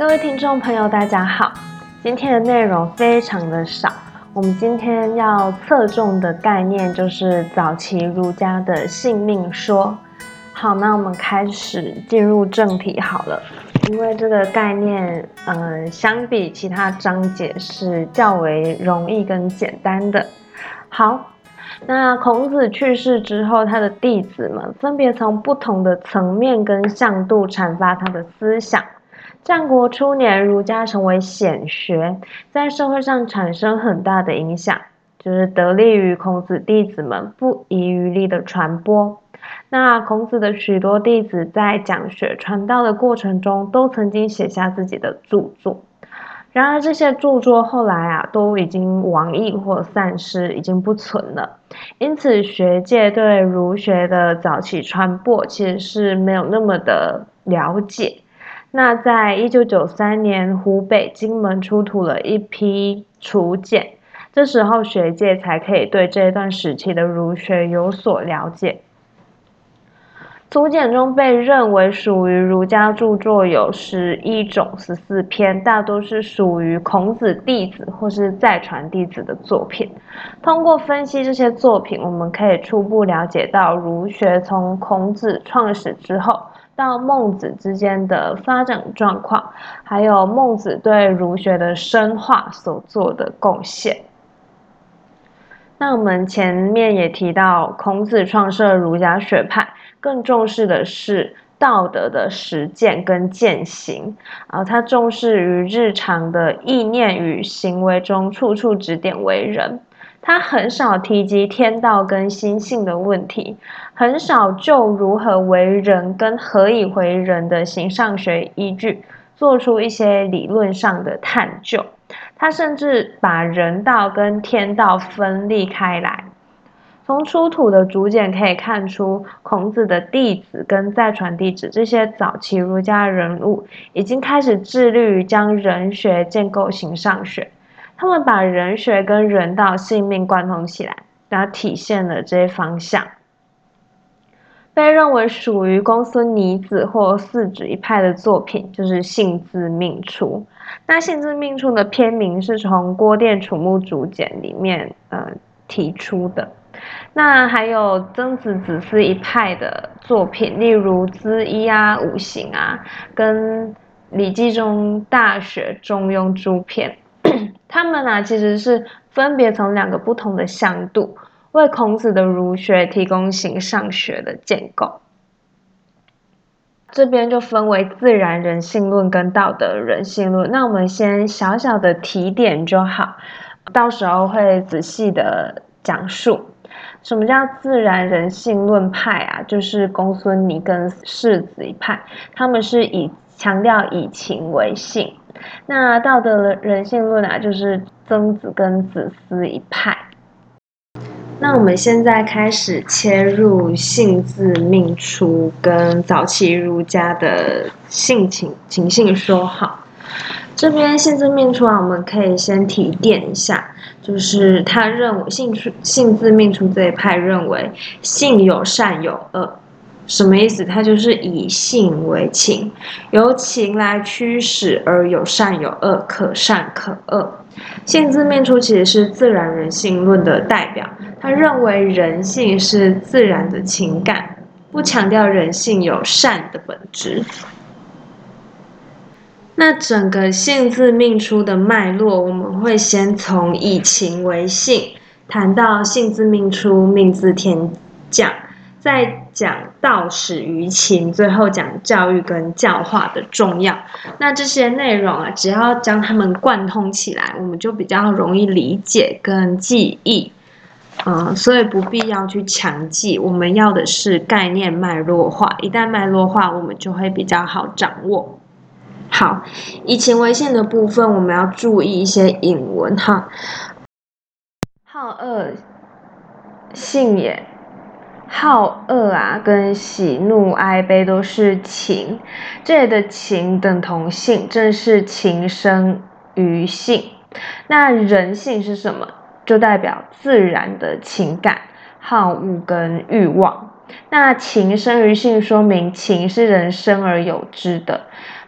各位听众朋友，大家好。今天的内容非常的少，我们今天要侧重的概念就是早期儒家的性命说。好，那我们开始进入正题好了，因为这个概念，呃，相比其他章节是较为容易跟简单的。好，那孔子去世之后，他的弟子们分别从不同的层面跟向度阐发他的思想。战国初年，儒家成为显学，在社会上产生很大的影响，就是得力于孔子弟子们不遗余力的传播。那孔子的许多弟子在讲学传道的过程中，都曾经写下自己的著作。然而，这些著作后来啊，都已经亡佚或散失，已经不存了。因此，学界对儒学的早期传播，其实是没有那么的了解。那在一九九三年，湖北荆门出土了一批楚简，这时候学界才可以对这一段时期的儒学有所了解。楚简中被认为属于儒家著作有十一种十四篇，大多是属于孔子弟子或是再传弟子的作品。通过分析这些作品，我们可以初步了解到儒学从孔子创始之后。到孟子之间的发展状况，还有孟子对儒学的深化所做的贡献。那我们前面也提到，孔子创设儒家学派，更重视的是道德的实践跟践行，啊，他重视于日常的意念与行为中处处指点为人。他很少提及天道跟心性的问题，很少就如何为人跟何以为人的形上学依据做出一些理论上的探究。他甚至把人道跟天道分立开来。从出土的竹简可以看出，孔子的弟子跟再传弟子这些早期儒家人物，已经开始致力于将人学建构形上学。他们把人学跟人道性命贯通起来，然后体现了这些方向。被认为属于公孙尼子或四子一派的作品，就是《性字命出》。那《性字命出》的篇名是从《郭店楚墓竹简》里面呃提出的。那还有曾子子思一派的作品，例如《资一》啊、《五行》啊，跟《礼记》中《大学》《中庸》诸篇。他们呢，其实是分别从两个不同的向度，为孔子的儒学提供形上学的建构。这边就分为自然人性论跟道德人性论。那我们先小小的提点就好，到时候会仔细的讲述。什么叫自然人性论派啊？就是公孙尼跟世子一派，他们是以强调以情为性。那道德人性论啊，就是曾子跟子思一派。那我们现在开始切入性字命出跟早期儒家的性情情性说好。这边性字命出啊，我们可以先提点一下，就是他认为性出性字命出这一派认为性有善有恶。什么意思？它就是以性为情，由情来驱使而有善有恶，可善可恶。性字命出其实是自然人性论的代表，他认为人性是自然的情感，不强调人性有善的本质。那整个性字命出的脉络，我们会先从以情为性，谈到性字命出，命字天降。再讲道始于情，最后讲教育跟教化的重要。那这些内容啊，只要将它们贯通起来，我们就比较容易理解跟记忆。嗯，所以不必要去强记，我们要的是概念脉络化。一旦脉络化，我们就会比较好掌握。好，以情为线的部分，我们要注意一些引文哈。好恶性也。好恶啊，跟喜怒哀悲都是情，这里的情等同性，正是情生于性。那人性是什么？就代表自然的情感、好恶跟欲望。那情生于性，说明情是人生而有之的，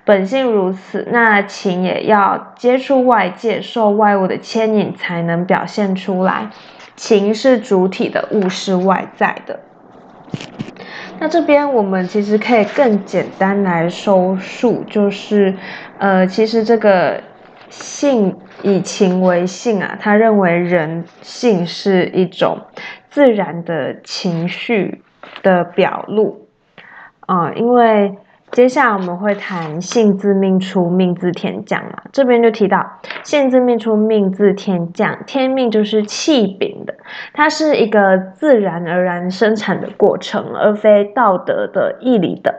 本性如此，那情也要接触外界，受外物的牵引才能表现出来。情是主体的，物是外在的。那这边我们其实可以更简单来收束，就是，呃，其实这个性以情为性啊，他认为人性是一种自然的情绪的表露，啊，因为。接下来我们会谈性自命出，命自天降嘛。这边就提到性自命出，命自天降。天命就是气禀的，它是一个自然而然生产的过程，而非道德的义理的。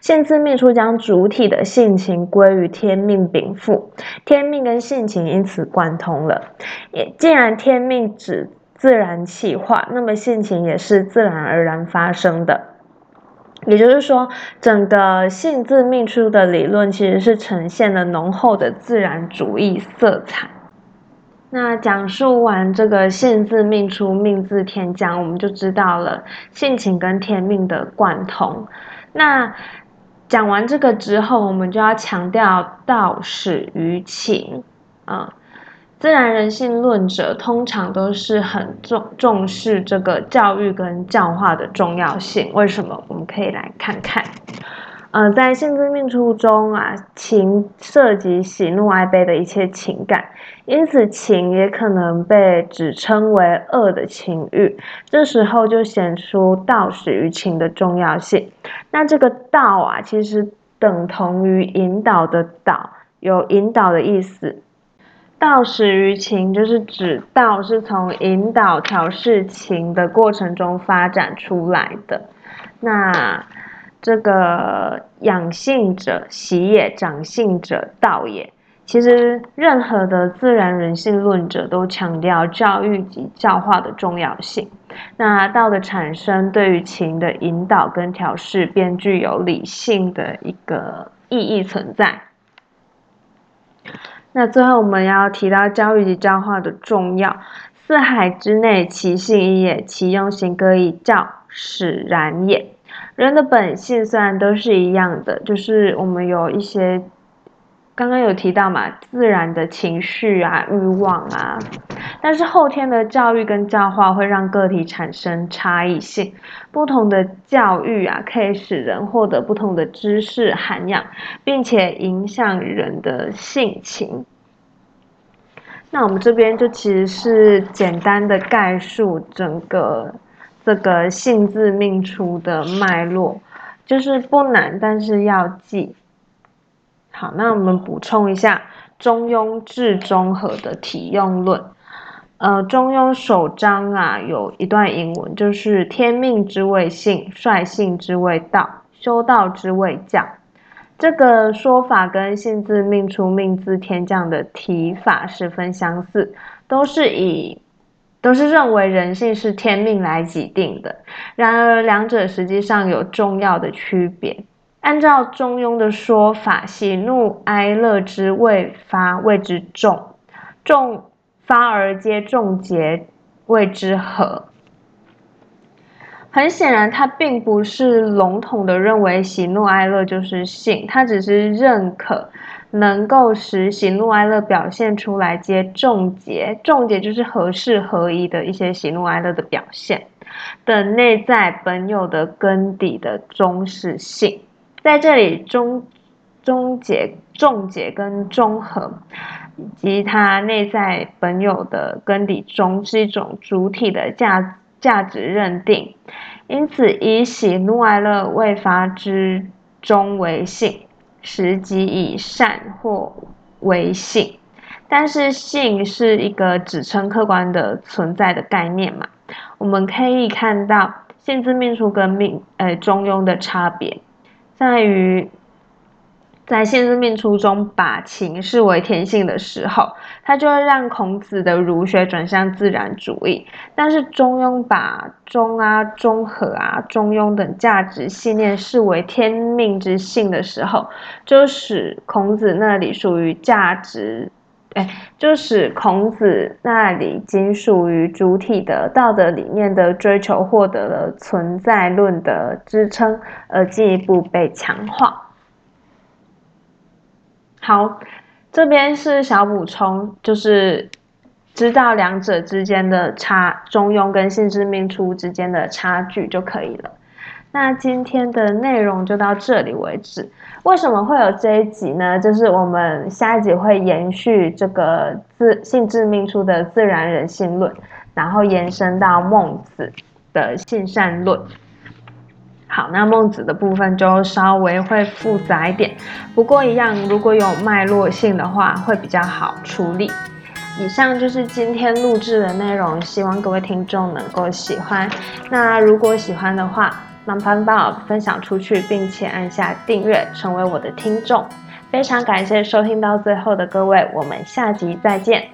性自命出将主体的性情归于天命禀赋，天命跟性情因此贯通了。也既然天命指自然气化，那么性情也是自然而然发生的。也就是说，整个性自命出的理论其实是呈现了浓厚的自然主义色彩。那讲述完这个性自命出，命自天降，我们就知道了性情跟天命的贯通。那讲完这个之后，我们就要强调道始于情，啊。自然人性论者通常都是很重重视这个教育跟教化的重要性。为什么？我们可以来看看。呃，在性自命出中啊，情涉及喜怒哀悲的一切情感，因此情也可能被指称为恶的情欲。这时候就显出道始于情的重要性。那这个道啊，其实等同于引导的导，有引导的意思。道始于情，就是指道是从引导调试情的过程中发展出来的。那这个养性者喜也，长性者道也。其实任何的自然人性论者都强调教育及教化的重要性。那道的产生对于情的引导跟调试，便具有理性的一个意义存在。那最后我们要提到教育及教化的重要。四海之内，其性一也，其用行各异，教使然也。人的本性虽然都是一样的，就是我们有一些。刚刚有提到嘛，自然的情绪啊、欲望啊，但是后天的教育跟教化会让个体产生差异性。不同的教育啊，可以使人获得不同的知识涵养，并且影响人的性情。那我们这边就其实是简单的概述整个这个性自命出的脉络，就是不难，但是要记。好，那我们补充一下《中庸至中和》的体用论。呃，《中庸》首章啊，有一段引文，就是“天命之谓性，率性之谓道，修道之谓教”。这个说法跟“性自命出，命自天降”的提法十分相似，都是以都是认为人性是天命来己定的。然而，两者实际上有重要的区别。按照中庸的说法，喜怒哀乐之未发谓之众，众发而皆众结谓之和。很显然，他并不是笼统的认为喜怒哀乐就是性，他只是认可能够使喜怒哀乐表现出来皆众结，众结就是合适合一的一些喜怒哀乐的表现的内在本有的根底的中是性。在这里，中中结、重结跟中和，以及它内在本有的根底中，是一种主体的价价值认定。因此，以喜怒哀乐未发之中为性，实即以善或为性。但是，性是一个指称客观的存在的概念嘛？我们可以看到性自命出跟命呃中庸的差别。在于在性自命初中把情视为天性的时候，他就会让孔子的儒学转向自然主义；但是中庸把中啊、中和啊、中庸等价值信念视为天命之性的时候，就使孔子那里属于价值，哎，就使孔子那里仅属于主体的道德理念的追求获得了存在论的支撑，而进一步被强化。好，这边是小补充，就是知道两者之间的差，中庸跟性质命出之间的差距就可以了。那今天的内容就到这里为止。为什么会有这一集呢？就是我们下一集会延续这个自性质命出的自然人性论，然后延伸到孟子的性善论。好，那孟子的部分就稍微会复杂一点，不过一样，如果有脉络性的话，会比较好处理。以上就是今天录制的内容，希望各位听众能够喜欢。那如果喜欢的话，麻烦帮我分享出去，并且按下订阅，成为我的听众。非常感谢收听到最后的各位，我们下集再见。